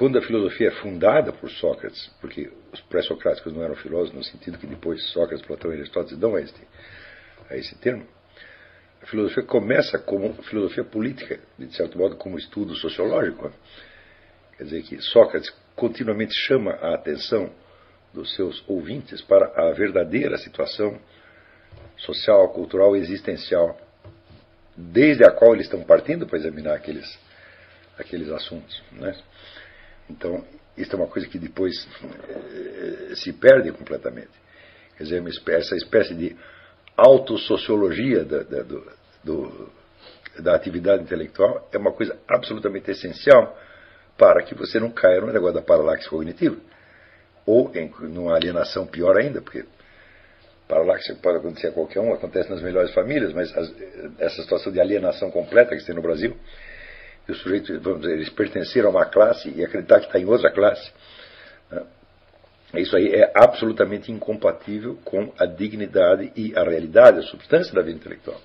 quando a filosofia é fundada por Sócrates, porque os pré-socráticos não eram filósofos no sentido que depois Sócrates, Platão e Aristóteles dão a este, a esse termo, a filosofia começa como filosofia política, de certo modo como estudo sociológico. Quer dizer que Sócrates continuamente chama a atenção dos seus ouvintes para a verdadeira situação social, cultural existencial, desde a qual eles estão partindo para examinar aqueles, aqueles assuntos. Né? Então, isso é uma coisa que depois eh, se perde completamente. Quer dizer, essa espécie de autossociologia da, da, do, do, da atividade intelectual é uma coisa absolutamente essencial para que você não caia no negócio da paralaxe cognitiva. Ou em numa alienação pior ainda, porque paralaxe pode acontecer a qualquer um, acontece nas melhores famílias, mas as, essa situação de alienação completa que tem no Brasil, o sujeito, vamos dizer, eles pertenceram a uma classe e acreditar que está em outra classe, né? isso aí é absolutamente incompatível com a dignidade e a realidade, a substância da vida intelectual.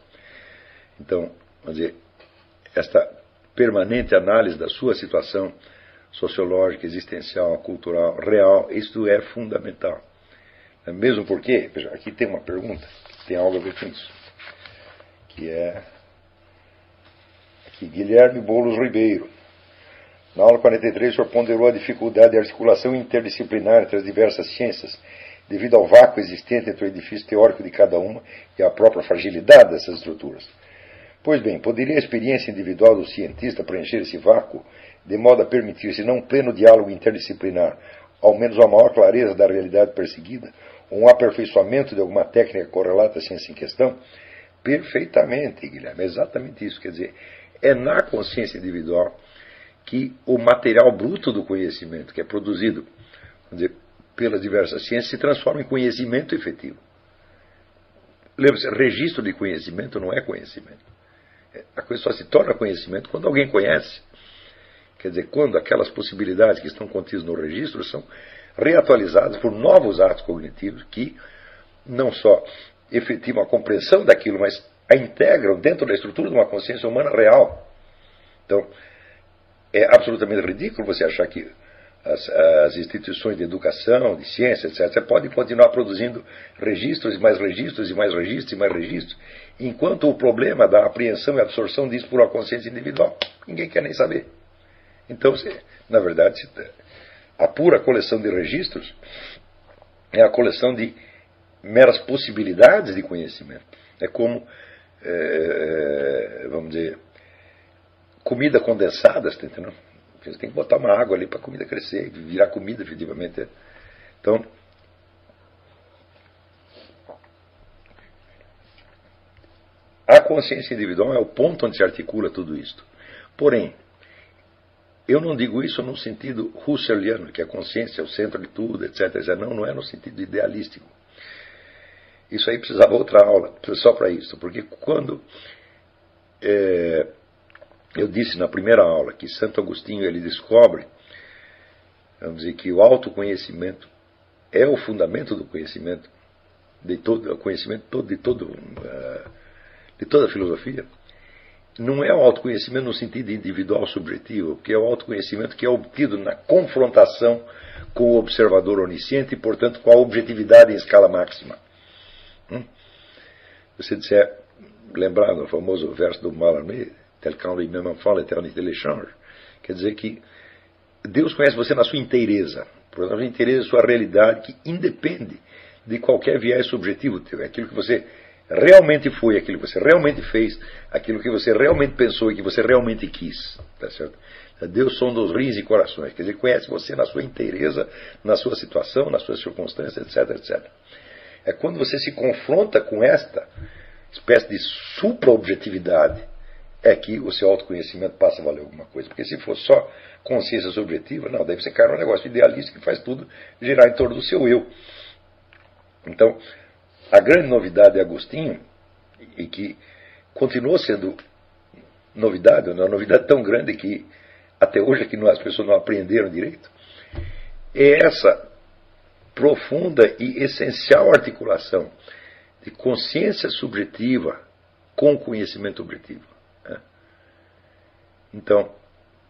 Então, vamos dizer, esta permanente análise da sua situação sociológica, existencial, cultural, real, isso é fundamental. Mesmo porque, veja, aqui tem uma pergunta que tem algo a ver com isso, que é aqui, Guilherme Boulos Ribeiro. Na aula 43, o senhor ponderou a dificuldade de articulação interdisciplinar entre as diversas ciências, devido ao vácuo existente entre o edifício teórico de cada uma e a própria fragilidade dessas estruturas. Pois bem, poderia a experiência individual do cientista preencher esse vácuo, de modo a permitir, se não um pleno diálogo interdisciplinar, ao menos uma maior clareza da realidade perseguida, ou um aperfeiçoamento de alguma técnica correlata à ciência em questão? Perfeitamente, Guilherme, é exatamente isso. Quer dizer, é na consciência individual que o material bruto do conhecimento, que é produzido dizer, pelas diversas ciências, se transforma em conhecimento efetivo. Lembre-se, registro de conhecimento não é conhecimento. A coisa só se torna conhecimento quando alguém conhece. Quer dizer, quando aquelas possibilidades que estão contidas no registro são reatualizadas por novos atos cognitivos que não só efetivam a compreensão daquilo, mas a integram dentro da estrutura de uma consciência humana real. Então, é absolutamente ridículo você achar que as, as, instituições de educação, de ciência, etc., podem continuar produzindo registros e mais registros e mais registros e mais registros, enquanto o problema da apreensão e absorção disso por uma consciência individual, ninguém quer nem saber. Então, na verdade, a pura coleção de registros é a coleção de meras possibilidades de conhecimento. É como, é, vamos dizer, comida condensada, está entendendo? Você tem que botar uma água ali para a comida crescer, virar comida efetivamente. Então, a consciência individual é o ponto onde se articula tudo isto. Porém, eu não digo isso no sentido husserliano, que a consciência é o centro de tudo, etc. Não, não é no sentido idealístico. Isso aí precisava outra aula, só para isso. Porque quando é, eu disse na primeira aula que Santo Agostinho ele descobre, vamos dizer que o autoconhecimento é o fundamento do conhecimento, de todo o conhecimento todo de todo uh, de toda a filosofia. Não é o autoconhecimento no sentido individual subjetivo, porque é o autoconhecimento que é obtido na confrontação com o observador onisciente e, portanto, com a objetividade em escala máxima. Hum? Você disser, lembrar do famoso verso do Mallarmé, tel qu'en lui-même enfant l'éternité l'échange. Quer dizer que Deus conhece você na sua inteireza, na sua inteireza, sua realidade, que independe de qualquer viés subjetivo teu. É aquilo que você realmente foi, aquilo que você realmente fez, aquilo que você realmente pensou e que você realmente quis. Tá certo? Deus sonda os rins e corações. Quer dizer, conhece você na sua inteireza, na sua situação, nas suas circunstâncias, etc, etc. É quando você se confronta com esta espécie de supra-objetividade é que o seu autoconhecimento passa a valer alguma coisa. Porque se for só consciência subjetiva, não, daí você cai num negócio idealista que faz tudo girar em torno do seu eu. Então, a grande novidade de Agostinho, e que continuou sendo novidade, uma novidade tão grande que até hoje é que as pessoas não aprenderam direito, é essa profunda e essencial articulação de consciência subjetiva com conhecimento objetivo. Então,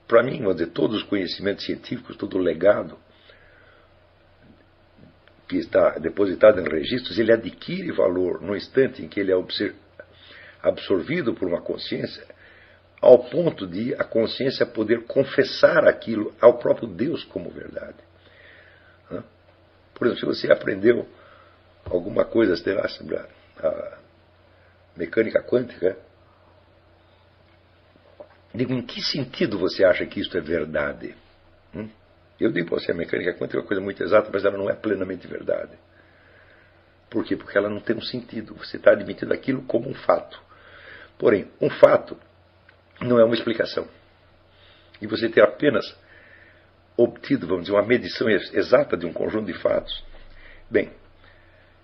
para mim, vamos dizer, todos os conhecimentos científicos, todo o legado que está depositado em registros, ele adquire valor no instante em que ele é absorvido por uma consciência, ao ponto de a consciência poder confessar aquilo ao próprio Deus como verdade. Por exemplo, se você aprendeu alguma coisa, sei lá, sobre a, a mecânica quântica, digo, em que sentido você acha que isso é verdade? Hum? Eu digo para você, a mecânica quântica é uma coisa muito exata, mas ela não é plenamente verdade. Por quê? Porque ela não tem um sentido. Você está admitindo aquilo como um fato. Porém, um fato não é uma explicação. E você ter apenas obtido, vamos dizer, uma medição exata de um conjunto de fatos. Bem,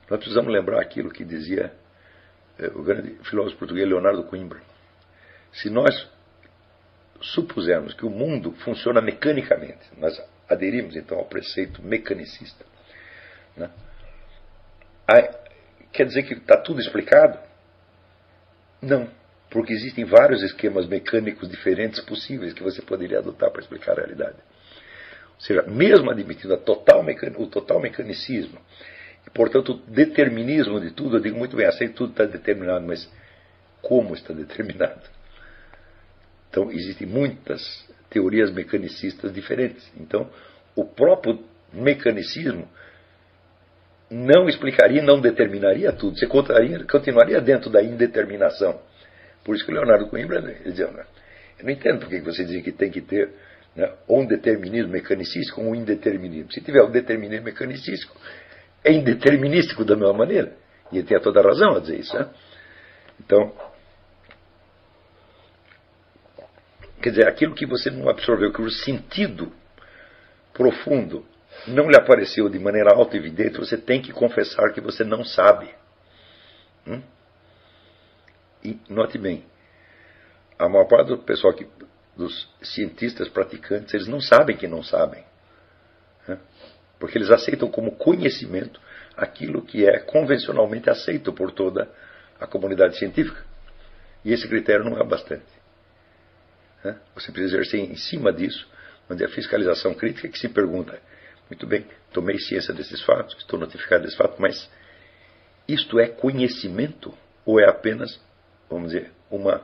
nós precisamos lembrar aquilo que dizia eh, o grande filósofo português Leonardo Coimbra. Se nós supusermos que o mundo funciona mecanicamente, nós aderimos então ao preceito mecanicista. Né? Quer dizer que está tudo explicado? Não, porque existem vários esquemas mecânicos diferentes possíveis que você poderia adotar para explicar a realidade. Seja, mesmo admitindo total o total mecanicismo, e portanto o determinismo de tudo, eu digo muito bem, aceito tudo está determinado, mas como está determinado? Então, existem muitas teorias mecanicistas diferentes. Então, o próprio mecanicismo não explicaria, não determinaria tudo. Você continuaria dentro da indeterminação. Por isso que o Leonardo Coimbra ele dizia, eu não entendo por que você diz que tem que ter né, ou um determinismo mecanicístico ou um indeterminismo. Se tiver um determinismo mecanicístico, é indeterminístico da mesma maneira. E ele tinha toda a razão a dizer isso. Né? Então, Quer dizer, aquilo que você não absorveu, que o sentido profundo não lhe apareceu de maneira auto-evidente, você tem que confessar que você não sabe. Hum? E note bem, a maior parte do pessoal que, dos cientistas praticantes, eles não sabem que não sabem. Hum? Porque eles aceitam como conhecimento aquilo que é convencionalmente aceito por toda a comunidade científica. E esse critério não é bastante. Né? Você precisa exercer em cima disso, onde a fiscalização crítica que se pergunta, muito bem, tomei ciência desses fatos, estou notificado desses fatos, mas isto é conhecimento ou é apenas, vamos dizer, uma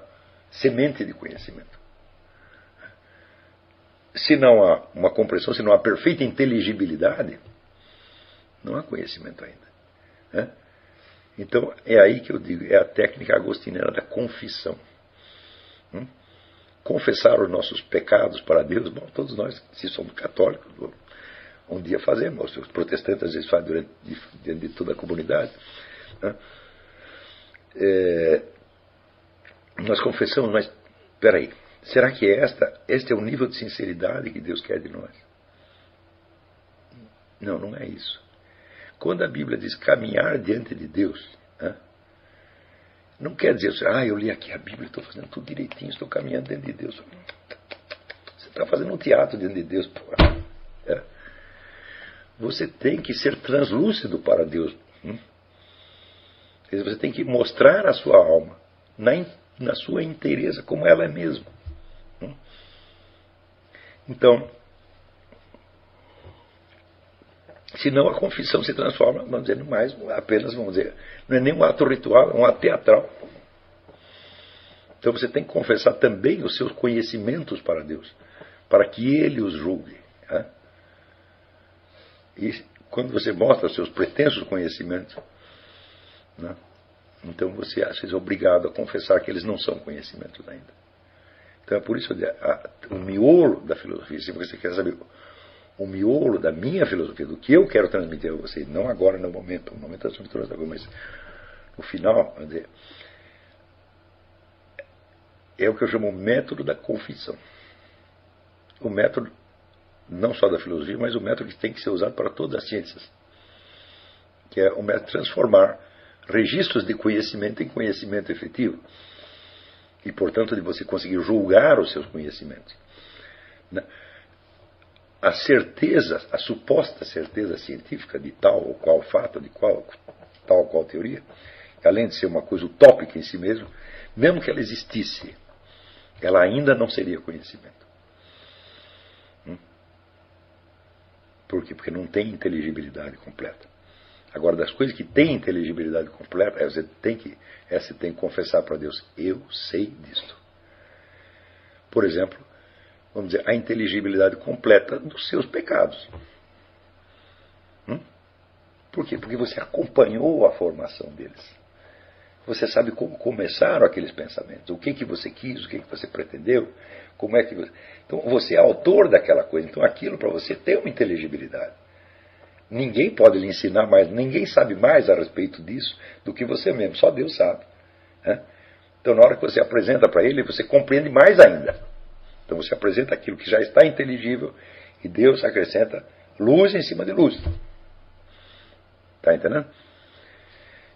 semente de conhecimento? Se não há uma compreensão, se não há perfeita inteligibilidade, não há conhecimento ainda. Né? Então é aí que eu digo, é a técnica agostiniana da confissão. Hum? confessar os nossos pecados para Deus. Bom, todos nós, se somos católicos, um dia fazemos. Os protestantes às vezes fazem durante, diante de toda a comunidade. Né? É, nós confessamos, mas peraí, será que esta, este é o nível de sinceridade que Deus quer de nós? Não, não é isso. Quando a Bíblia diz caminhar diante de Deus? Não quer dizer ah, eu li aqui a Bíblia, estou fazendo tudo direitinho, estou caminhando dentro de Deus. Você está fazendo um teatro dentro de Deus. Pô. Você tem que ser translúcido para Deus. Hum? Você tem que mostrar a sua alma na, na sua inteireza, como ela é mesmo. Então, Senão a confissão se transforma, vamos dizer, mais apenas, vamos dizer, não é nem um ato ritual, é um ato teatral. Então você tem que confessar também os seus conhecimentos para Deus, para que Ele os julgue. Né? E quando você mostra os seus pretensos conhecimentos, né? então você acha obrigado a confessar que eles não são conhecimentos ainda. Então é por isso que o miolo da filosofia, se você quer saber o miolo da minha filosofia, do que eu quero transmitir a vocês, não agora no momento, no momento da estrutura mas no final, dizer, é o que eu chamo o método da confissão. O método não só da filosofia, mas o método que tem que ser usado para todas as ciências, que é o método de transformar registros de conhecimento em conhecimento efetivo e, portanto, de você conseguir julgar os seus conhecimentos. A certeza, a suposta certeza científica de tal ou qual fato, de qual, tal ou qual teoria, além de ser uma coisa utópica em si mesmo, mesmo que ela existisse, ela ainda não seria conhecimento. Hum? Por quê? Porque não tem inteligibilidade completa. Agora, das coisas que têm inteligibilidade completa, você tem que, você tem que confessar para Deus: eu sei disto. Por exemplo, vamos dizer, a inteligibilidade completa dos seus pecados. Hum? Por quê? Porque você acompanhou a formação deles. Você sabe como começaram aqueles pensamentos, o que, que você quis, o que, que você pretendeu, como é que você... Então você é autor daquela coisa, então aquilo para você tem uma inteligibilidade. Ninguém pode lhe ensinar mais, ninguém sabe mais a respeito disso do que você mesmo, só Deus sabe. Né? Então na hora que você apresenta para ele, você compreende mais ainda. Então você apresenta aquilo que já está inteligível e Deus acrescenta luz em cima de luz. Está entendendo?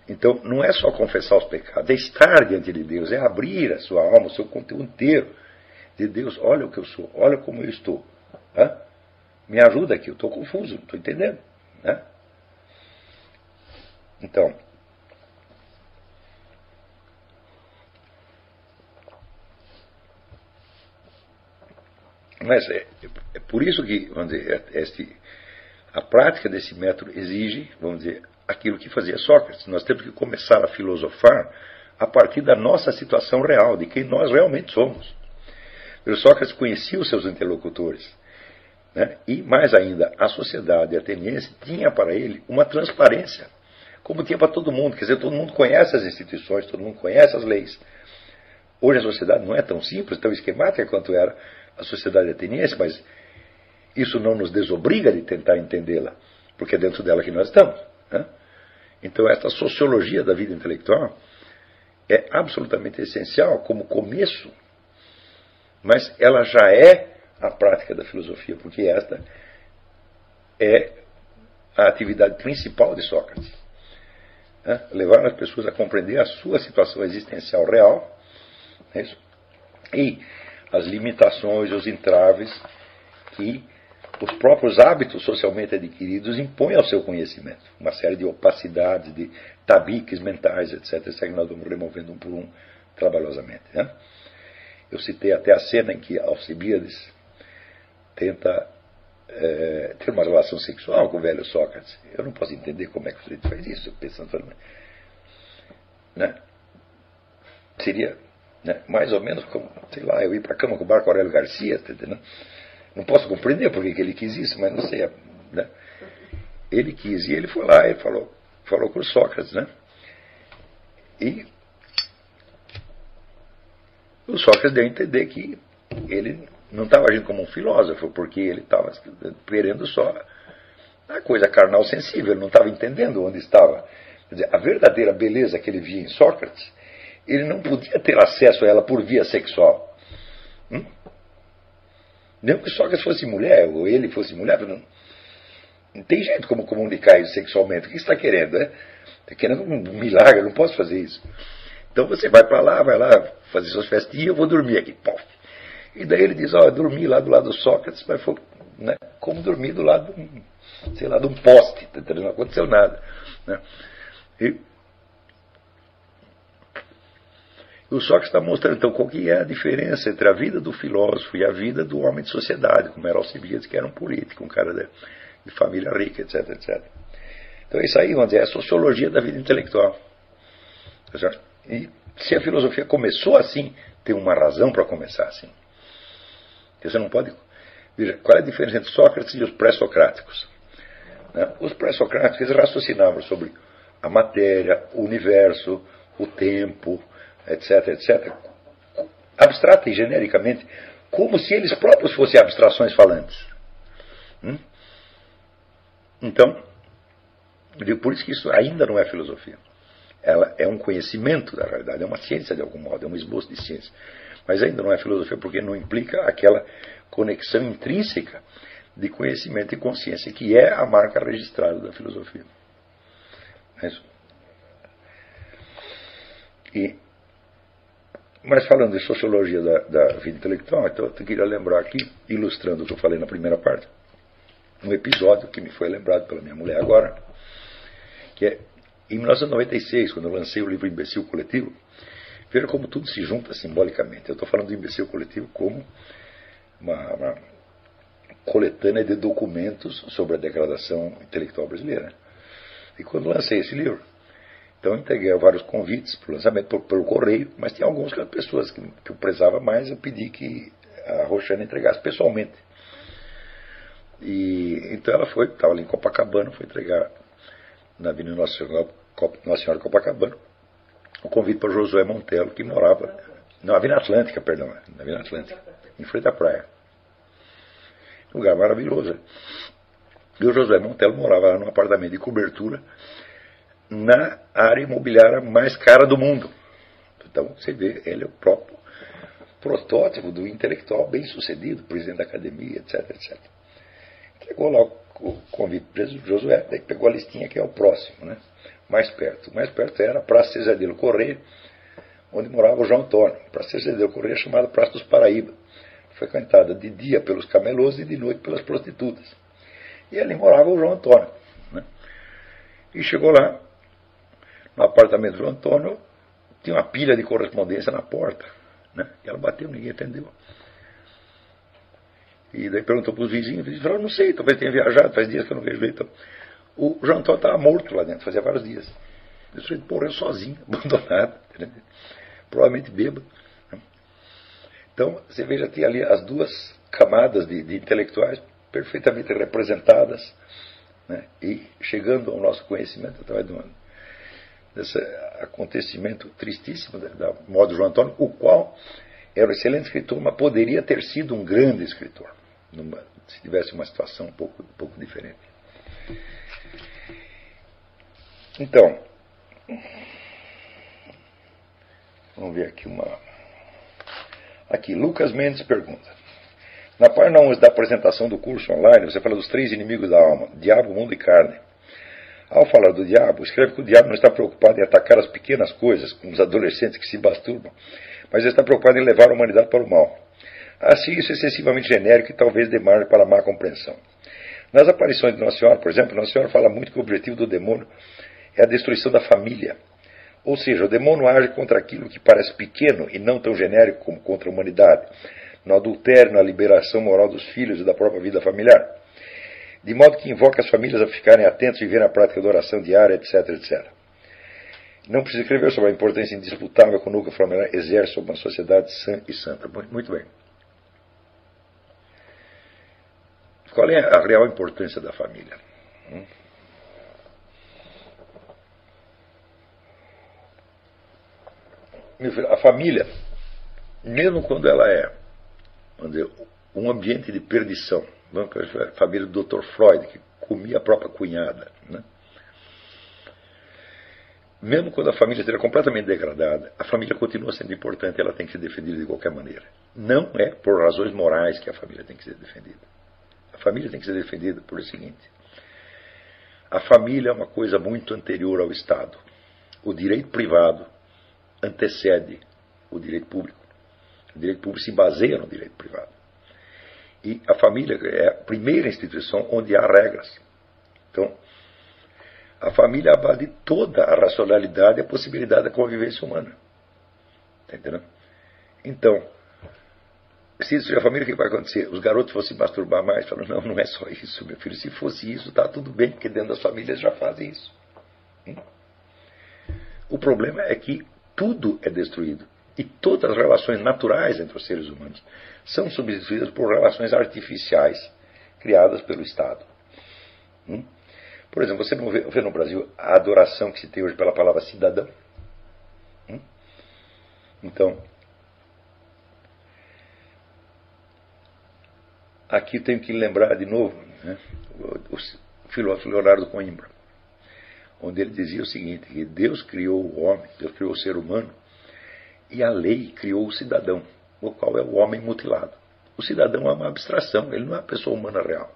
Então, não é só confessar os pecados, é estar diante de Deus, é abrir a sua alma, o seu conteúdo inteiro. De Deus, olha o que eu sou, olha como eu estou. Hã? Me ajuda aqui, eu estou confuso, não estou entendendo. Né? Então, mas é, é por isso que, vamos dizer, este, a prática desse método exige, vamos dizer, aquilo que fazia Sócrates. Nós temos que começar a filosofar a partir da nossa situação real, de quem nós realmente somos. Sócrates conhecia os seus interlocutores. Né? E, mais ainda, a sociedade ateniense tinha para ele uma transparência, como tinha para todo mundo. Quer dizer, todo mundo conhece as instituições, todo mundo conhece as leis. Hoje a sociedade não é tão simples, tão esquemática quanto era a sociedade ateniense, mas isso não nos desobriga de tentar entendê-la, porque é dentro dela que nós estamos. Né? Então, esta sociologia da vida intelectual é absolutamente essencial como começo, mas ela já é a prática da filosofia, porque esta é a atividade principal de Sócrates. Né? Levar as pessoas a compreender a sua situação existencial real é e as limitações, os entraves que os próprios hábitos socialmente adquiridos impõem ao seu conhecimento. Uma série de opacidades, de tabiques mentais, etc., etc., que nós vamos removendo um por um trabalhosamente. Né? Eu citei até a cena em que Alcibiades tenta é, ter uma relação sexual com o velho Sócrates. Eu não posso entender como é que o sujeito faz isso, pensando. Né? Seria né, mais ou menos como, sei lá, eu ir para a cama com o Marco Aurélio Garcia, tá entendendo? Não posso compreender por que ele quis isso, mas não sei. Né? Ele quis, e ele foi lá e falou, falou com Sócrates, né? E o Sócrates deu a entender que ele não estava agindo como um filósofo, porque ele estava querendo só a coisa carnal sensível, ele não estava entendendo onde estava. Quer dizer, a verdadeira beleza que ele via em Sócrates, ele não podia ter acesso a ela por via sexual. Hum? Mesmo que Sócrates fosse mulher, ou ele fosse mulher, não, não tem jeito como comunicar isso sexualmente. O que você está querendo? Né? Está querendo um milagre, eu não posso fazer isso. Então você vai para lá, vai lá fazer suas festinhas, eu vou dormir aqui. Pof. E daí ele diz, ó, eu dormi lá do lado do Sócrates, mas foi né, como dormir do lado, sei lá, de um poste, tá não aconteceu nada. Né? E, o Sócrates está mostrando então qual que é a diferença entre a vida do filósofo e a vida do homem de sociedade, como era Alcibiades, que era um político, um cara de, de família rica, etc, etc. Então é isso aí, vamos dizer, é a sociologia da vida intelectual. Tá e se a filosofia começou assim, tem uma razão para começar assim. Você não pode. Veja, qual é a diferença entre Sócrates e os pré-socráticos? Né? Os pré-socráticos raciocinavam sobre a matéria, o universo, o tempo, etc., etc., abstrata e genericamente, como se eles próprios fossem abstrações falantes. Hum? Então, por isso que isso ainda não é filosofia. Ela é um conhecimento da realidade, é uma ciência de algum modo, é um esboço de ciência. Mas ainda não é filosofia porque não implica aquela conexão intrínseca de conhecimento e consciência que é a marca registrada da filosofia. É isso. E mas falando de sociologia da, da vida intelectual, então eu queria lembrar aqui, ilustrando o que eu falei na primeira parte, um episódio que me foi lembrado pela minha mulher agora, que é em 1996, quando eu lancei o livro Imbecil Coletivo, veja como tudo se junta simbolicamente. Eu estou falando do imbecil coletivo como uma, uma coletânea de documentos sobre a degradação intelectual brasileira. E quando lancei esse livro, então entreguei vários convites para o lançamento por, pelo correio, mas tinha algumas pessoas que, que eu prezava mais, eu pedi que a Roxana entregasse pessoalmente. E então ela foi, estava ali em Copacabana, foi entregar na Avenida Senhora, Nossa Senhora Copacabana o convite para Josué Montelo, que morava na Avenida Atlântica, perdão, na Avenida Atlântica, em frente à praia. Lugar maravilhoso. E o Josué Montelo morava lá num apartamento de cobertura na área imobiliária mais cara do mundo. Então você vê, ele é o próprio protótipo do intelectual bem sucedido, presidente da academia, etc, etc. Entregou lá o convite para Josué, daí pegou a listinha que é o próximo, né? Mais perto. Mais perto era a Praça Cesadelo Correia, onde morava o João Antônio. A Praça Cesadelo Correia chamada Praça dos Paraíba, frequentada de dia pelos camelôs e de noite pelas prostitutas. E ali morava o João Antônio. Né? E chegou lá, no apartamento do João Antônio, tinha uma pilha de correspondência na porta. Né? E ela bateu, ninguém atendeu. E daí perguntou para os vizinhos, e falou, não sei, talvez tenha viajado, faz dias que eu não vejo ele. Então, o João Antônio estava morto lá dentro, fazia vários dias. O sujeito morreu sozinho, abandonado, provavelmente bêbado. Né? Então, você veja, tem ali as duas camadas de, de intelectuais perfeitamente representadas né? e chegando ao nosso conhecimento através uma, desse acontecimento tristíssimo da morte do João Antônio, o qual era um excelente escritor, mas poderia ter sido um grande escritor, numa, se tivesse uma situação um pouco, um pouco diferente. Então, vamos ver aqui uma. Aqui, Lucas Mendes pergunta. Na página 11 da apresentação do curso online, você fala dos três inimigos da alma: diabo, mundo e carne. Ao falar do diabo, escreve que o diabo não está preocupado em atacar as pequenas coisas, como os adolescentes que se masturbam, mas está preocupado em levar a humanidade para o mal. Assim, isso é excessivamente genérico e talvez demare para má compreensão. Nas aparições de Nossa Senhora, por exemplo, Nossa Senhora fala muito que o objetivo do demônio é a destruição da família. Ou seja, o demônio age contra aquilo que parece pequeno e não tão genérico como contra a humanidade, no adultério, na liberação moral dos filhos e da própria vida familiar. De modo que invoca as famílias a ficarem atentos e ver a prática da oração diária, etc, etc. Não precisa escrever sobre a importância indisputável que o núcleo familiar exerce sobre uma sociedade sã e santa. Muito bem. Qual é a real importância da família? Hum? A família, mesmo quando ela é dizer, um ambiente de perdição, a família do Dr. Freud, que comia a própria cunhada, né? mesmo quando a família esteja completamente degradada, a família continua sendo importante, ela tem que ser defendida de qualquer maneira. Não é por razões morais que a família tem que ser defendida. A família tem que ser defendida por o seguinte: a família é uma coisa muito anterior ao Estado. O direito privado antecede o direito público. O direito público se baseia no direito privado. E a família é a primeira instituição onde há regras. Então, a família abade toda a racionalidade e a possibilidade da convivência humana. Está entendendo? Então, se isso a família, o que vai acontecer? Os garotos vão se masturbar mais? Falam, não, não é só isso, meu filho. Se fosse isso, está tudo bem, porque dentro das famílias já fazem isso. O problema é que tudo é destruído. E todas as relações naturais entre os seres humanos são substituídas por relações artificiais criadas pelo Estado. Hum? Por exemplo, você não vê, vê, no Brasil a adoração que se tem hoje pela palavra cidadão? Hum? Então, aqui tenho que lembrar de novo né, o, o filósofo Leonardo Coimbra onde ele dizia o seguinte: que Deus criou o homem, Deus criou o ser humano, e a lei criou o cidadão, o qual é o homem mutilado. O cidadão é uma abstração, ele não é a pessoa humana real.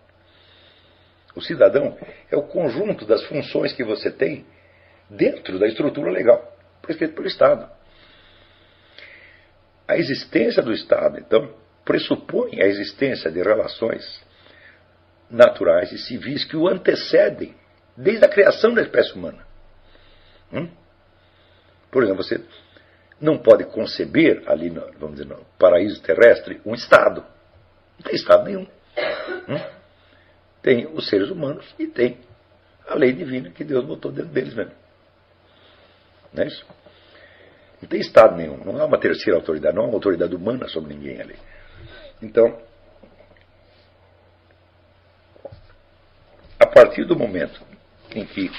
O cidadão é o conjunto das funções que você tem dentro da estrutura legal, prescrita pelo Estado. A existência do Estado, então, pressupõe a existência de relações naturais e civis que o antecedem desde a criação da espécie humana. Hum? Por exemplo, você não pode conceber ali, no, vamos dizer, no paraíso terrestre, um Estado. Não tem Estado nenhum. Hum? Tem os seres humanos e tem a lei divina que Deus botou dentro deles mesmo. Não é isso? Não tem Estado nenhum, não há uma terceira autoridade, não há uma autoridade humana sobre ninguém ali. Então, a partir do momento em que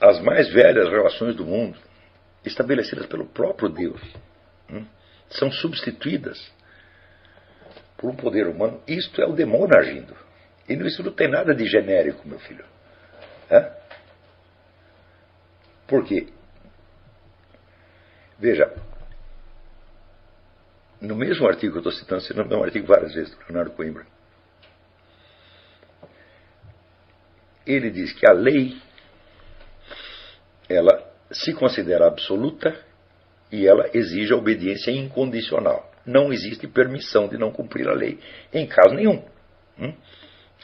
as mais velhas relações do mundo, estabelecidas pelo próprio Deus, hum, são substituídas por um poder humano, isto é o demônio agindo. E isso não tem nada de genérico, meu filho. É? Por quê? Veja, no mesmo artigo que eu estou citando, você não é um artigo várias vezes do Leonardo Coimbra, ele diz que a lei ela se considera absoluta e ela exige a obediência incondicional. Não existe permissão de não cumprir a lei em caso nenhum. Hum?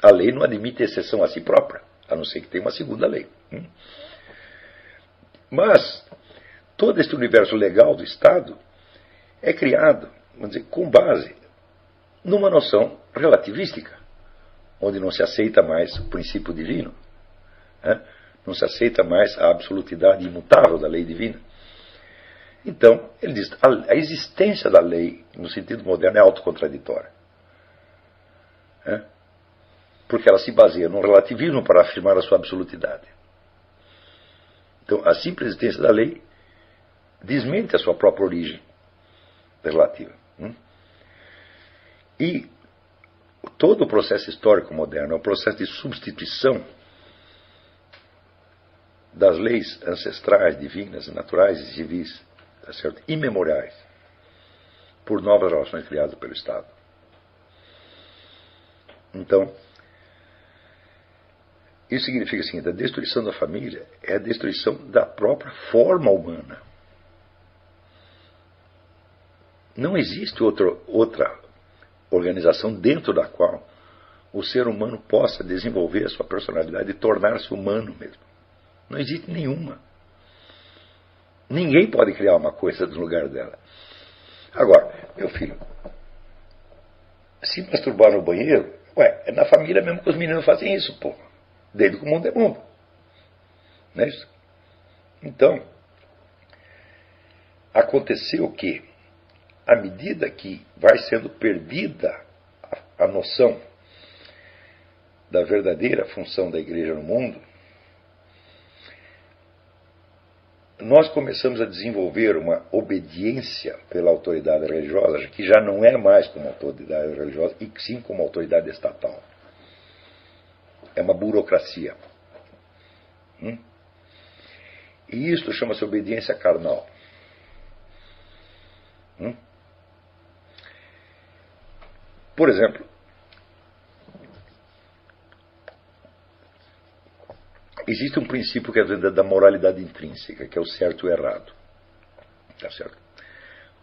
A lei não admite exceção a si própria, a não ser que tenha uma segunda lei. Hum? Mas todo este universo legal do Estado é criado, vamos dizer, com base numa noção relativística onde não se aceita mais o princípio divino, né? não se aceita mais a absolutidade imutável da lei divina. Então, ele diz, a, a existência da lei, no sentido moderno, é autocontraditória. Né? Porque ela se baseia no relativismo para afirmar a sua absolutidade. Então, a simples existência da lei desmente a sua própria origem relativa. Hum? E todo o processo histórico moderno é um processo de substituição das leis ancestrais, divinas, naturais e civis, tá certo? imemoriais, por novas relações criadas pelo Estado. Então, isso significa o seguinte: a destruição da família é a destruição da própria forma humana. Não existe outra, outra organização dentro da qual o ser humano possa desenvolver a sua personalidade e tornar-se humano mesmo. Não existe nenhuma. Ninguém pode criar uma coisa no lugar dela. Agora, meu filho, se masturbar no banheiro, ué, é na família mesmo que os meninos fazem isso, pô. Desde que o mundo é mundo. Não é isso? Então, aconteceu que à medida que vai sendo perdida a, noção da verdadeira função da igreja no mundo, nós começamos a desenvolver uma obediência pela autoridade religiosa, que já não é mais como autoridade religiosa, e sim como autoridade estatal. É uma burocracia. Hum? E isto chama-se obediência carnal. Hum? Por exemplo, existe um princípio que é da moralidade intrínseca, que é o certo e o errado. Tá certo?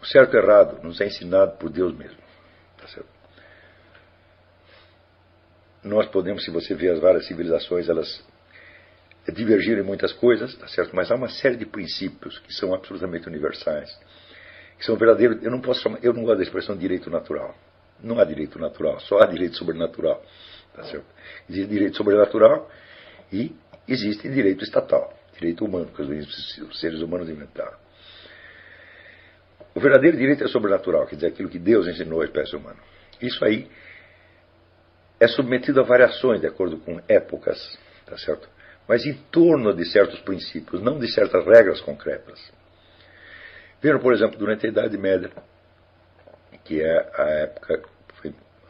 O certo e o errado nos é ensinado por Deus mesmo. Tá certo? Nós podemos, se você vê as várias civilizações, elas divergirem em muitas coisas, tá certo? Mas há uma série de princípios que são absolutamente universais, que são verdadeiros. Eu não posso chamar, eu não gosto da expressão direito natural. Não há direito natural, só há direito sobrenatural. Tá? Existe direito sobrenatural e existe direito estatal, direito humano, que os seres humanos inventaram. O verdadeiro direito é sobrenatural, quer dizer, aquilo que Deus ensinou à espécie humana. Isso aí é submetido a variações de acordo com épocas, tá certo? Mas em torno de certos princípios, não de certas regras concretas. Vejam, por exemplo, durante a Idade Média, que é a época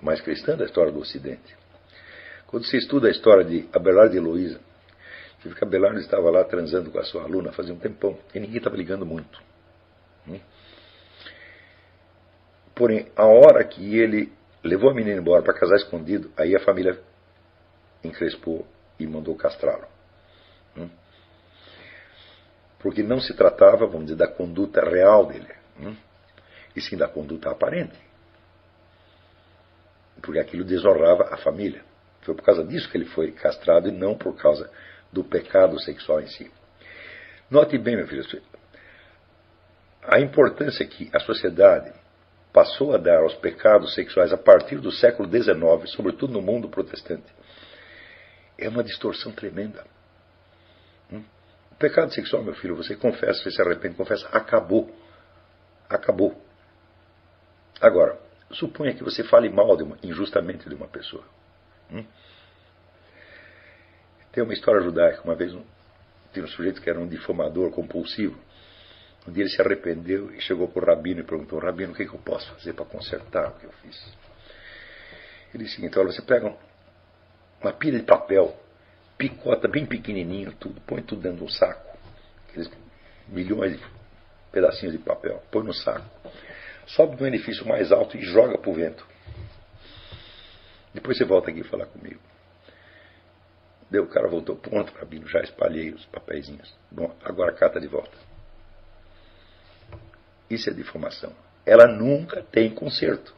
mais cristã da história do Ocidente. Quando se estuda a história de Abelardo e Heloísa, que Abelardo estava lá transando com a sua aluna fazia um tempão, e ninguém estava ligando muito. Hum? Porém, a hora que ele levou a menina embora para casar escondido, aí a família encrespou e mandou castrá-lo. Hum? Porque não se tratava, vamos dizer, da conduta real dele. E sim da conduta aparente. Porque aquilo desonrava a família. Foi por causa disso que ele foi castrado e não por causa do pecado sexual em si. Note bem, meu filho, a importância que a sociedade passou a dar aos pecados sexuais a partir do século XIX, sobretudo no mundo protestante, é uma distorção tremenda. Hum? O pecado sexual, meu filho, você confessa, você se arrepende, confessa, acabou. Acabou. Agora, suponha que você fale mal de uma, injustamente de uma pessoa. Hum? Tem uma história judaica, uma vez um, tinha um sujeito que era um difamador compulsivo. Um dia ele se arrependeu e chegou para o rabino e perguntou: Rabino, o que, que eu posso fazer para consertar o que eu fiz? Ele disse: Então, você pega uma pilha de papel, picota bem pequenininho, tudo, põe tudo dentro de um saco, aqueles milhões de pedacinhos de papel, põe no saco, sobe no edifício mais alto e joga para o vento. Depois você volta aqui falar comigo. Deu, o cara voltou, pronto, Rabino, já espalhei os papeizinhos. Bom, agora cata de volta. Isso é difamação. Ela nunca tem conserto.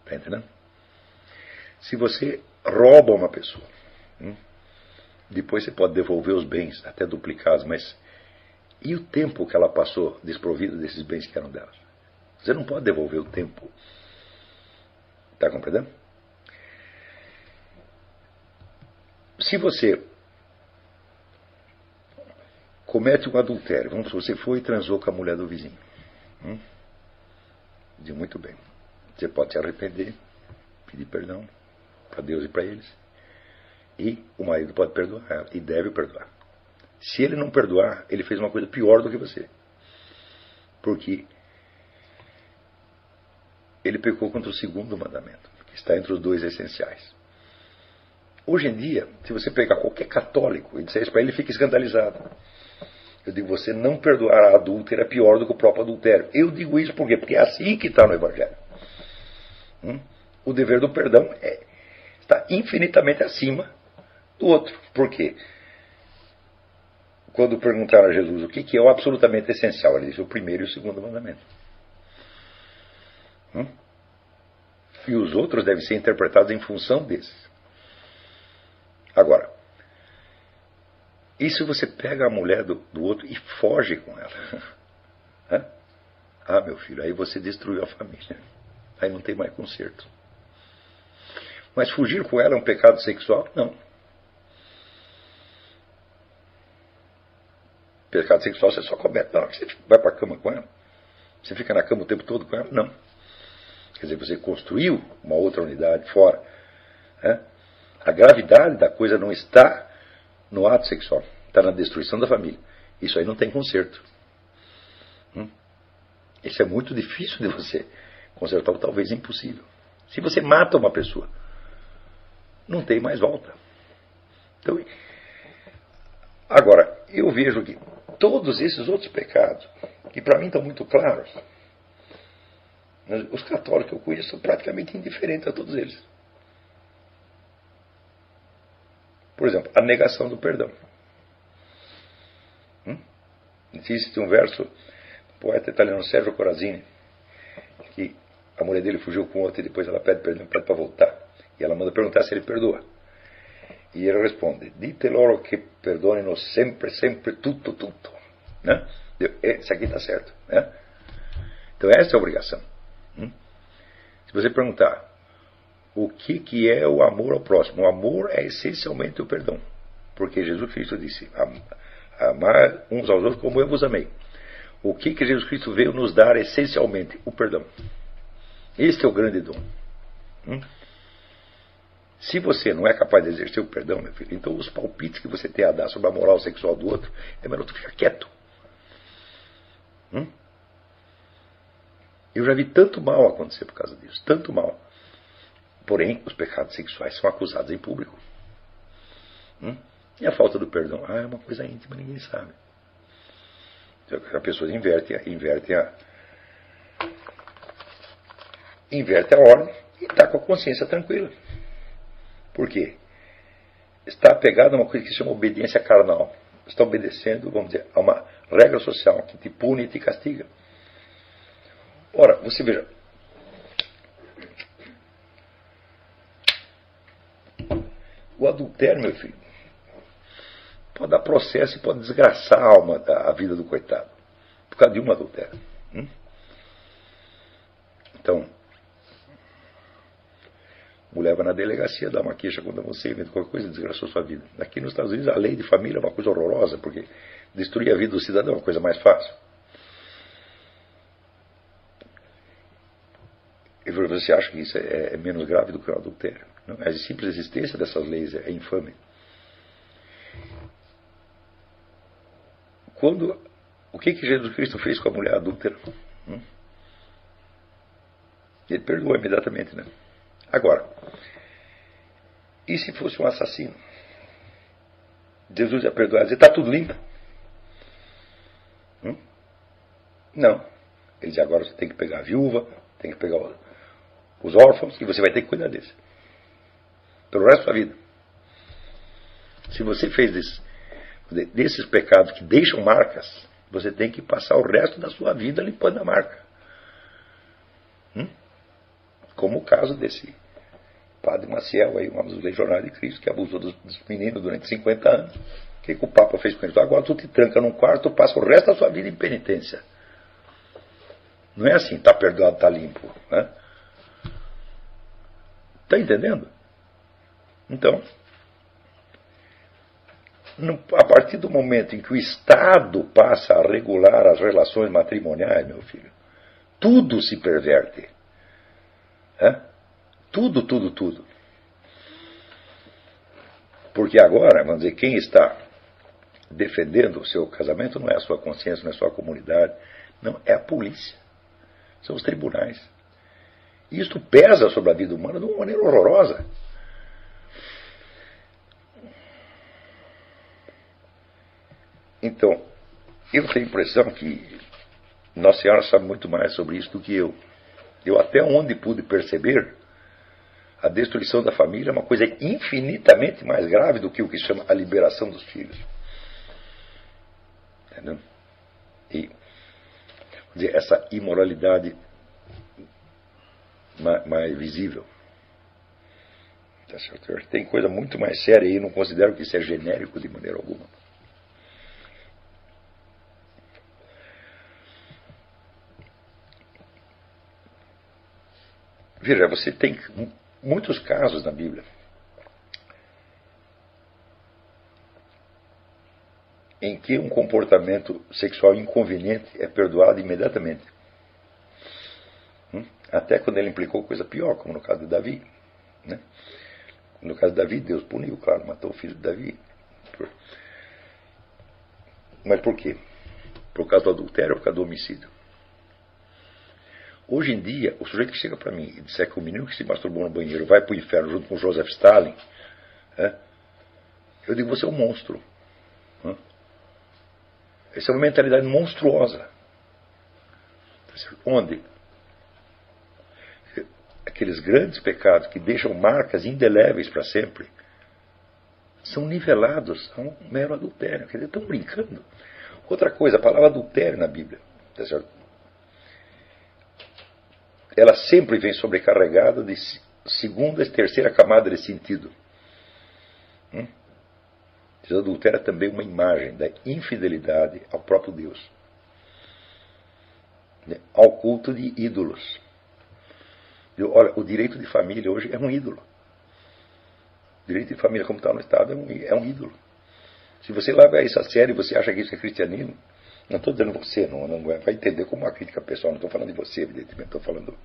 Está entendendo? Se você rouba uma pessoa, hum, depois você pode devolver os bens, até duplicados, mas e o tempo que ela passou desprovida desses bens que eram delas? Você não pode devolver o tempo. Está compreendendo? Se você comete um adultério. Vamos supor, você foi e transou com a mulher do vizinho. Hum? Diz muito bem. Você pode se arrepender, pedir perdão para Deus e para eles. E o marido pode perdoar ela, e deve perdoar. Se ele não perdoar, ele fez uma coisa pior do que você. Porque ele pecou contra o segundo mandamento, que está entre os dois essenciais. Hoje em dia, se você pegar qualquer católico e disser isso para ele, ele fica escandalizado. Eu digo, você não perdoar a adúltera é pior do que o próprio adultério. Eu digo isso por quê? Porque é assim que está no Evangelho. Hum? O dever do perdão é, está infinitamente acima do outro. Por quê? Quando perguntaram a Jesus o que, que é o absolutamente essencial, ele disse o primeiro e o segundo mandamento. Hum? E os outros devem ser interpretados em função desses. Agora, e se você pega a mulher do, do outro e foge com ela? ah, meu filho, aí você destruiu a família. Aí não tem mais conserto. Mas fugir com ela é um pecado sexual? Não. Pecado sexual você só comete na hora que você vai para a cama com ela. Você fica na cama o tempo todo com ela? Não. Quer dizer, você construiu uma outra unidade fora. A gravidade da coisa não está no ato sexual, está na destruição da família. Isso aí não tem conserto. Hum? Isso é muito difícil de você consertar, ou talvez impossível. Se você mata uma pessoa, não tem mais volta. Então, agora, eu vejo que todos esses outros pecados, que para mim estão muito claros, os católicos que eu conheço são praticamente indiferentes a todos eles. Por exemplo, a negação do perdão. Hum? Existe um verso do poeta italiano Sérgio Corazini, que a mulher dele fugiu com outro e depois ela pede perdão, pede para voltar. E ela manda perguntar se ele perdoa. E ele responde: Dite loro que perdonino sempre, sempre, tutto, tutto. Né? Esse aqui está certo. Né? Então, essa é a obrigação. Você perguntar, o que, que é o amor ao próximo. O amor é essencialmente o perdão. Porque Jesus Cristo disse: amar uns aos outros como eu vos amei. O que, que Jesus Cristo veio nos dar essencialmente? O perdão. Este é o grande dom. Hum? Se você não é capaz de exercer o perdão, meu filho, então os palpites que você tem a dar sobre a moral sexual do outro, é melhor tu ficar quieto. Hum? Eu já vi tanto mal acontecer por causa disso, tanto mal. Porém, os pecados sexuais são acusados em público. Hum? E a falta do perdão? Ah, é uma coisa íntima, ninguém sabe. Então, a pessoa inverte, inverte a, inverte a ordem e está com a consciência tranquila. Por quê? Está apegado a uma coisa que se chama obediência carnal. Está obedecendo, vamos dizer, a uma regra social que te pune e te castiga. Ora, você veja. O adultério, meu filho, pode dar processo e pode desgraçar a alma, a vida do coitado, por causa de um adultério. Hum? Então, mulher vai na delegacia, dá uma queixa contra você, inventa qualquer coisa, desgraçou sua vida. Aqui nos Estados Unidos, a lei de família é uma coisa horrorosa, porque destruir a vida do cidadão é uma coisa mais fácil. Você acha que isso é, é menos grave do que o adultério? Não? A simples existência dessas leis é, é infame. Quando, o que, que Jesus Cristo fez com a mulher adúltera? Hum? Ele perdoou imediatamente, né? Agora, e se fosse um assassino? Jesus ia perdoar e dizer, está tudo limpo? Hum? Não. Ele diz, agora você tem que pegar a viúva, tem que pegar os órfãos, e você vai ter que cuidar deles. Pelo resto da vida. Se você fez desses, desses pecados que deixam marcas, você tem que passar o resto da sua vida limpando a marca. Hum? Como o caso desse padre Maciel, aí, um legionários de Cristo, que abusou dos, dos meninos durante 50 anos. O que, que o Papa fez com ele? Agora tu te tranca num quarto, passa o resto da sua vida em penitência. Não é assim, está perdoado, está limpo. Né? Está entendendo? Então, a partir do momento em que o Estado passa a regular as relações matrimoniais, meu filho, tudo se perverte. Tudo, tudo, tudo. Porque agora, vamos dizer, quem está defendendo o seu casamento não é a sua consciência, não é a sua comunidade, não, é a polícia. São os tribunais. Isso pesa sobre a vida humana de uma maneira horrorosa. Então, eu tenho a impressão que Nossa Senhora sabe muito mais sobre isso do que eu. Eu até onde pude perceber, a destruição da família é uma coisa infinitamente mais grave do que o que chama a liberação dos filhos. Entendeu? E dizer, essa imoralidade mais, visível. Tá certo? Tem coisa muito mais séria aí, não considero que isso é genérico de maneira alguma. Veja, você tem muitos casos na Bíblia em que um comportamento sexual inconveniente é perdoado imediatamente. Até quando ele implicou coisa pior, como no caso de Davi. Né? No caso de Davi, Deus puniu, claro, matou o filho de Davi. Mas por quê? Por causa do adultério ou por causa do homicídio? Hoje em dia, o sujeito que chega para mim e disser que o menino que se masturbou no banheiro vai para o inferno junto com Joseph Stalin, é, eu digo, você é um monstro. Essa é uma mentalidade monstruosa. Onde aqueles grandes pecados que deixam marcas indeléveis para sempre são nivelados a um mero adultério. Quer dizer, estão brincando. Outra coisa, a palavra adultério na Bíblia. Tá ela sempre vem sobrecarregada de segunda e terceira camada de sentido. Hum? Adultério é também uma imagem da infidelidade ao próprio Deus, né? ao culto de ídolos. Olha, o direito de família hoje é um ídolo. O direito de família, como está no Estado, é um, é um ídolo. Se você leva isso a sério e você acha que isso é cristianismo, não estou dizendo você, não, não vai entender como uma crítica pessoal, não estou falando de você, evidentemente, estou falando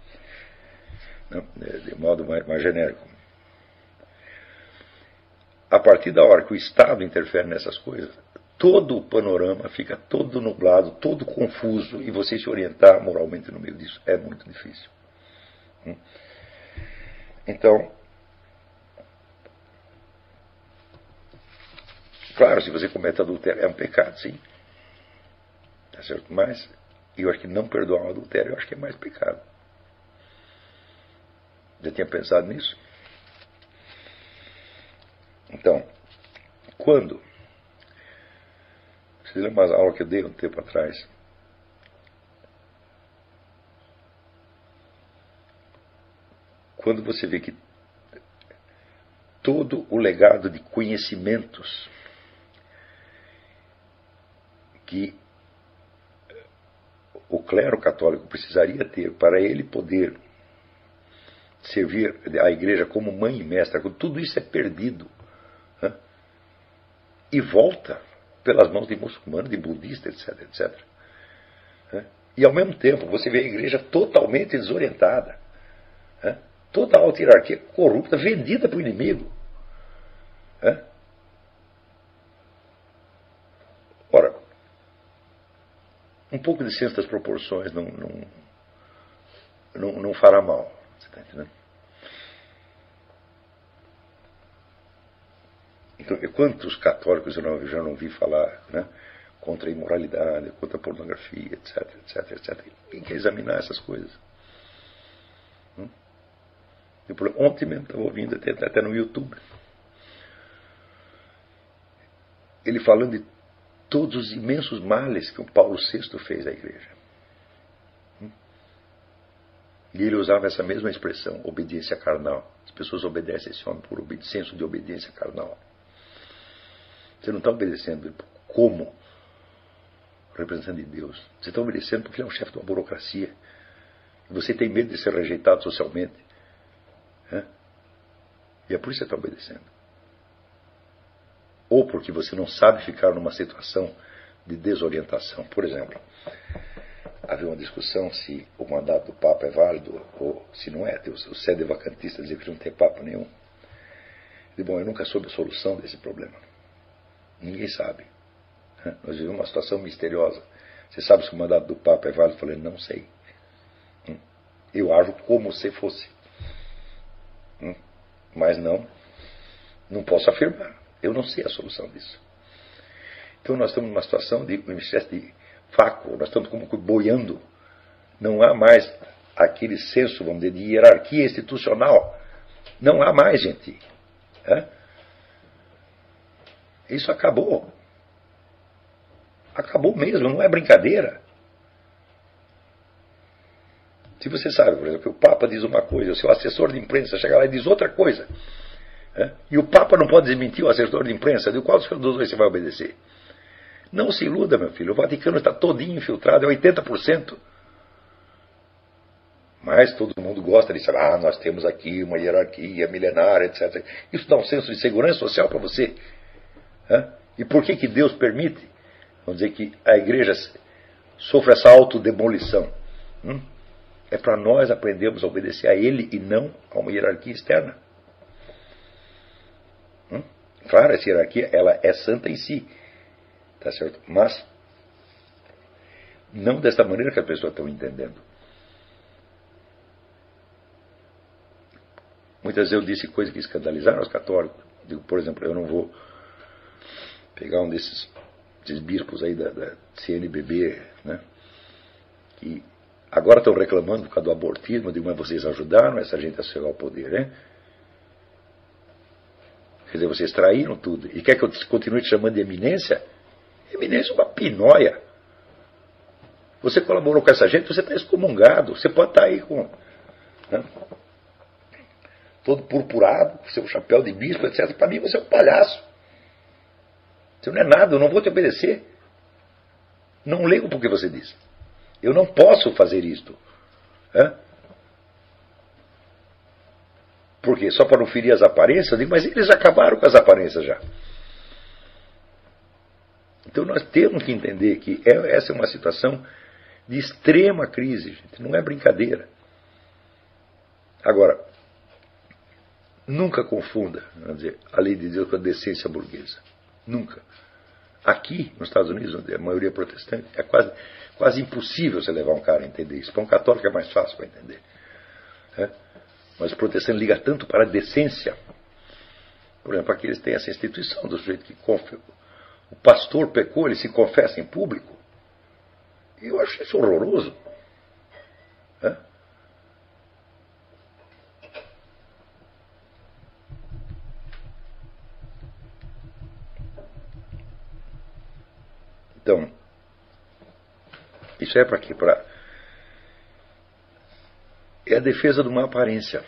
não, de modo mais, mais genérico. A partir da hora que o Estado interfere nessas coisas, todo o panorama fica todo nublado, todo confuso, e você se orientar moralmente no meio disso é muito difícil. Hum? Então, claro, se você comete adultério, é um pecado, sim. Tá certo? Mas eu acho que não perdoar um adultério, eu acho que é mais pecado. Já tinha pensado nisso? Então, quando? Vocês lembram uma aula que eu dei um tempo atrás? Quando você vê que todo o legado de conhecimentos que o clero católico precisaria ter para ele poder servir a igreja como mãe e mestra, tudo isso é perdido. Né? E volta pelas mãos de muçulmanos, de budistas, etc, etc. Né? E ao mesmo tempo você vê a igreja totalmente desorientada. Né? Toda a alta hierarquia corrupta, vendida para o inimigo. Né? Ora, um pouco de senso das proporções não, não, não, não fará mal. Você está entendendo? Então, quantos católicos eu não, já não vi falar né, contra a imoralidade, contra a pornografia, etc, etc, etc. Quem quer examinar essas coisas? Ontem mesmo estava ouvindo, até, até no YouTube, ele falando de todos os imensos males que o Paulo VI fez à igreja. E ele usava essa mesma expressão, obediência carnal. As pessoas obedecem a esse homem por senso de obediência carnal. Você não está obedecendo como representante de Deus. Você está obedecendo porque ele é um chefe de uma burocracia. Você tem medo de ser rejeitado socialmente. E é por isso que você está obedecendo. Ou porque você não sabe ficar numa situação de desorientação. Por exemplo, havia uma discussão se o mandato do Papa é válido ou se não é. O sede vacantista dizia que não tem Papa nenhum. E, bom, eu nunca soube a solução desse problema. Ninguém sabe. Nós vivemos uma situação misteriosa. Você sabe se o mandato do Papa é válido? Eu falei, não sei. Hum. Eu ajo como se fosse. Hum. Mas não, não posso afirmar. Eu não sei a solução disso. Então nós estamos numa situação de uma espécie de vácuo, nós estamos como boiando. Não há mais aquele senso, vamos dizer, de hierarquia institucional. Não há mais, gente. É? Isso acabou. Acabou mesmo, não é brincadeira. Se você sabe, por exemplo, que o Papa diz uma coisa, o seu assessor de imprensa chega lá e diz outra coisa, é? e o Papa não pode desmentir o assessor de imprensa, de qual dos dois você vai obedecer? Não se iluda, meu filho, o Vaticano está todinho infiltrado, é 80%. Mas todo mundo gosta de saber, ah, nós temos aqui uma hierarquia milenar, etc. Isso dá um senso de segurança social para você. É? E por que, que Deus permite, vamos dizer, que a igreja sofra essa autodemolição? Hum? É para nós aprendermos a obedecer a Ele e não a uma hierarquia externa. Hum? Claro, essa hierarquia ela é santa em si, tá certo? Mas não desta maneira que as pessoas estão entendendo. Muitas vezes eu disse coisas que escandalizaram os católicos. Digo, por exemplo, eu não vou pegar um desses, desses bispos aí da, da CNBB, né? Que Agora estão reclamando por causa do abortismo, de mas vocês ajudaram essa gente a chegar ao poder, né? Quer dizer, vocês traíram tudo. E quer que eu continue te chamando de eminência? Eminência é uma pinóia. Você colaborou com essa gente, você está excomungado. Você pode estar tá aí com. Né? Todo purpurado, com seu chapéu de bispo, etc. Para mim você é um palhaço. Você não é nada, eu não vou te obedecer. Não ligo porque você disse. Eu não posso fazer isto. É? Por quê? Só para não ferir as aparências? Eu digo, mas eles acabaram com as aparências já. Então nós temos que entender que é, essa é uma situação de extrema crise, gente. Não é brincadeira. Agora, nunca confunda dizer, a lei de Deus com a decência burguesa. Nunca. Aqui, nos Estados Unidos, onde a maioria é protestante, é quase quase impossível você levar um cara a entender isso. Para um católico é mais fácil para entender. É? Mas o protestante liga tanto para a decência. Por exemplo, aqui eles têm essa instituição do sujeito que confia. O pastor pecou, ele se confessa em público. Eu acho isso horroroso. É? Então, isso é para quê? Para é a defesa de uma aparência.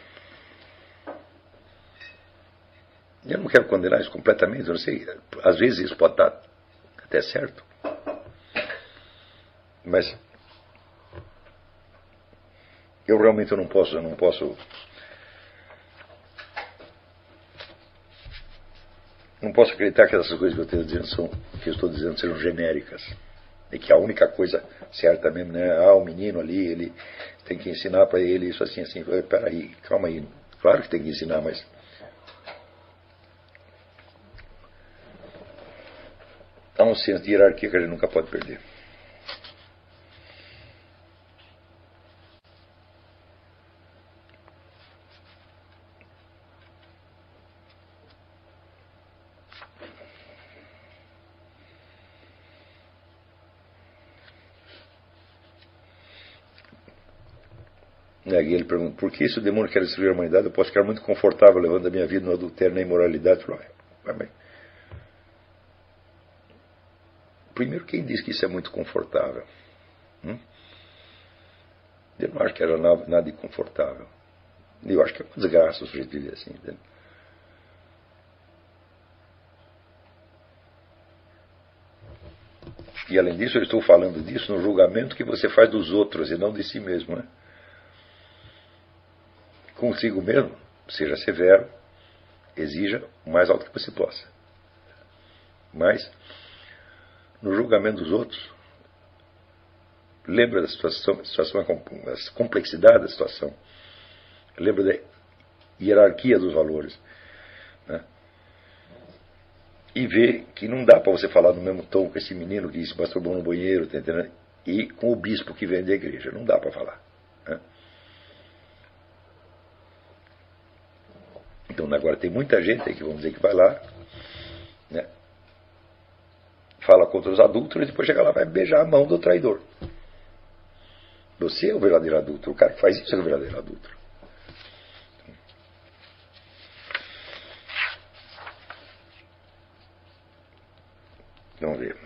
Eu não quero condenar isso completamente, eu não sei. Às vezes isso pode estar até certo. Mas eu realmente não posso, eu não posso não posso acreditar que essas coisas que eu estou dizendo são, que eu estou dizendo sejam genéricas. E que a única coisa certa mesmo, né? Ah, o menino ali, ele tem que ensinar para ele isso assim, assim. Peraí, calma aí. Claro que tem que ensinar, mas. Há um senso de hierarquia que a gente nunca pode perder. E ele pergunta, por que se o demônio quer destruir a humanidade, eu posso ficar muito confortável levando a minha vida no adultério, na imoralidade? Falou, bem. Primeiro, quem diz que isso é muito confortável? Hum? Eu não acho que era nada, nada de confortável. Eu acho que é uma desgraça o sujeito viver assim. E além disso, eu estou falando disso no julgamento que você faz dos outros e não de si mesmo. Né? Consigo mesmo, seja severo, exija o mais alto que você possa. Mas, no julgamento dos outros, lembra da situação, situação da complexidade da situação, lembra da hierarquia dos valores. Né? E vê que não dá para você falar no mesmo tom com esse menino que se masturbou no banheiro, tá entendendo? e com o bispo que vem da igreja. Não dá para falar. Né? Então agora tem muita gente aí que vamos dizer que vai lá, né, fala contra os adultos e depois chega lá e vai beijar a mão do traidor. Você é o verdadeiro adulto. O cara que faz isso é o verdadeiro adulto. Vamos ver.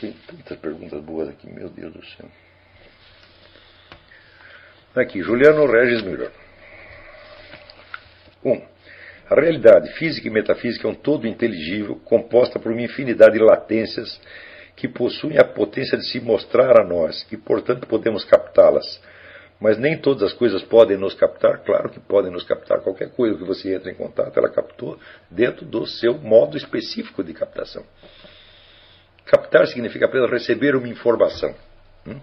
Tem tantas perguntas boas aqui, meu Deus do céu. Aqui, Juliano Regis Müller. 1. Um, a realidade física e metafísica é um todo inteligível, composta por uma infinidade de latências que possuem a potência de se mostrar a nós e, portanto, podemos captá-las. Mas nem todas as coisas podem nos captar, claro que podem nos captar. Qualquer coisa que você entra em contato, ela captou dentro do seu modo específico de captação. Captar significa apenas receber uma informação. Hum?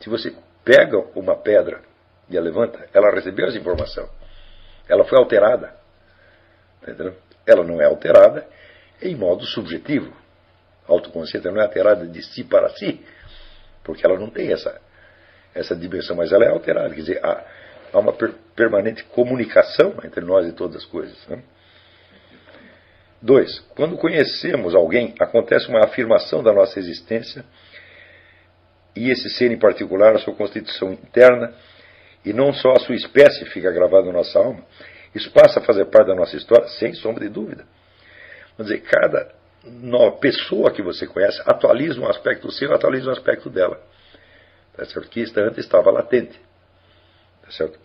Se você pega uma pedra e a levanta, ela recebeu essa informação. Ela foi alterada. Entendeu? Ela não é alterada em modo subjetivo. A autoconsciência não é alterada de si para si, porque ela não tem essa, essa dimensão, mas ela é alterada. Quer dizer, há, há uma per permanente comunicação entre nós e todas as coisas. Né? Dois, quando conhecemos alguém, acontece uma afirmação da nossa existência e esse ser em particular, a sua constituição interna, e não só a sua espécie fica gravada na nossa alma, isso passa a fazer parte da nossa história, sem sombra de dúvida. Vamos dizer, cada pessoa que você conhece atualiza um aspecto seu, atualiza um aspecto dela. Tá certo? Que antes estava latente. Tá certo?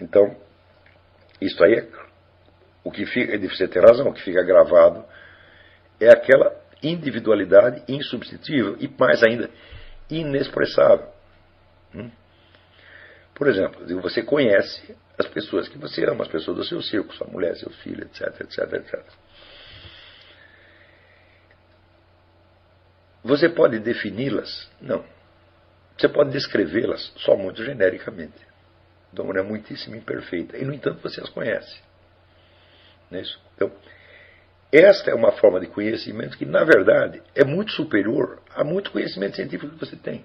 Então, isso aí é o que fica, você tem razão, o que fica gravado é aquela individualidade insubstituível e mais ainda inexpressável. Hum? Por exemplo, você conhece as pessoas que você ama, as pessoas do seu círculo, sua mulher, seu filho, etc, etc, etc. Você pode defini-las? Não. Você pode descrevê-las só muito genericamente, de uma maneira muitíssimo imperfeita. E, no entanto, você as conhece. Não é isso? Então, esta é uma forma de conhecimento que, na verdade, é muito superior a muito conhecimento científico que você tem.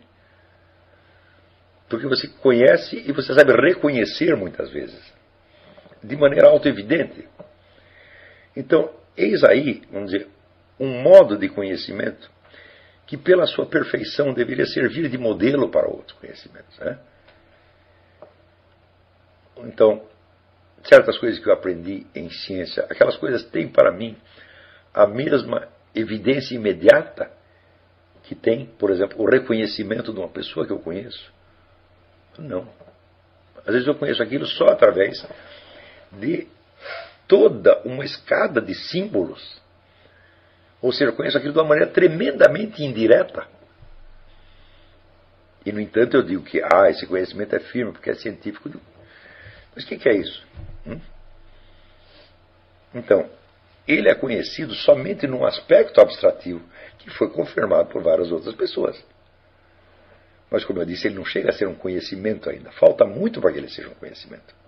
Porque você conhece e você sabe reconhecer muitas vezes, de maneira autoevidente. Então, eis aí, vamos dizer, um modo de conhecimento que, pela sua perfeição, deveria servir de modelo para outros conhecimentos. Né? Então, certas coisas que eu aprendi em ciência, aquelas coisas têm para mim a mesma evidência imediata que tem, por exemplo, o reconhecimento de uma pessoa que eu conheço? Não. Às vezes eu conheço aquilo só através de toda uma escada de símbolos. Ou seja, eu conheço aquilo de uma maneira tremendamente indireta. E, no entanto, eu digo que ah, esse conhecimento é firme, porque é científico. Mas o que, que, é isso? Hum? Então, ele é conhecido somente num aspecto abstrativo que foi confirmado por várias outras pessoas. Mas, como eu disse, ele não chega a ser um conhecimento ainda. Falta muito para que ele seja um conhecimento.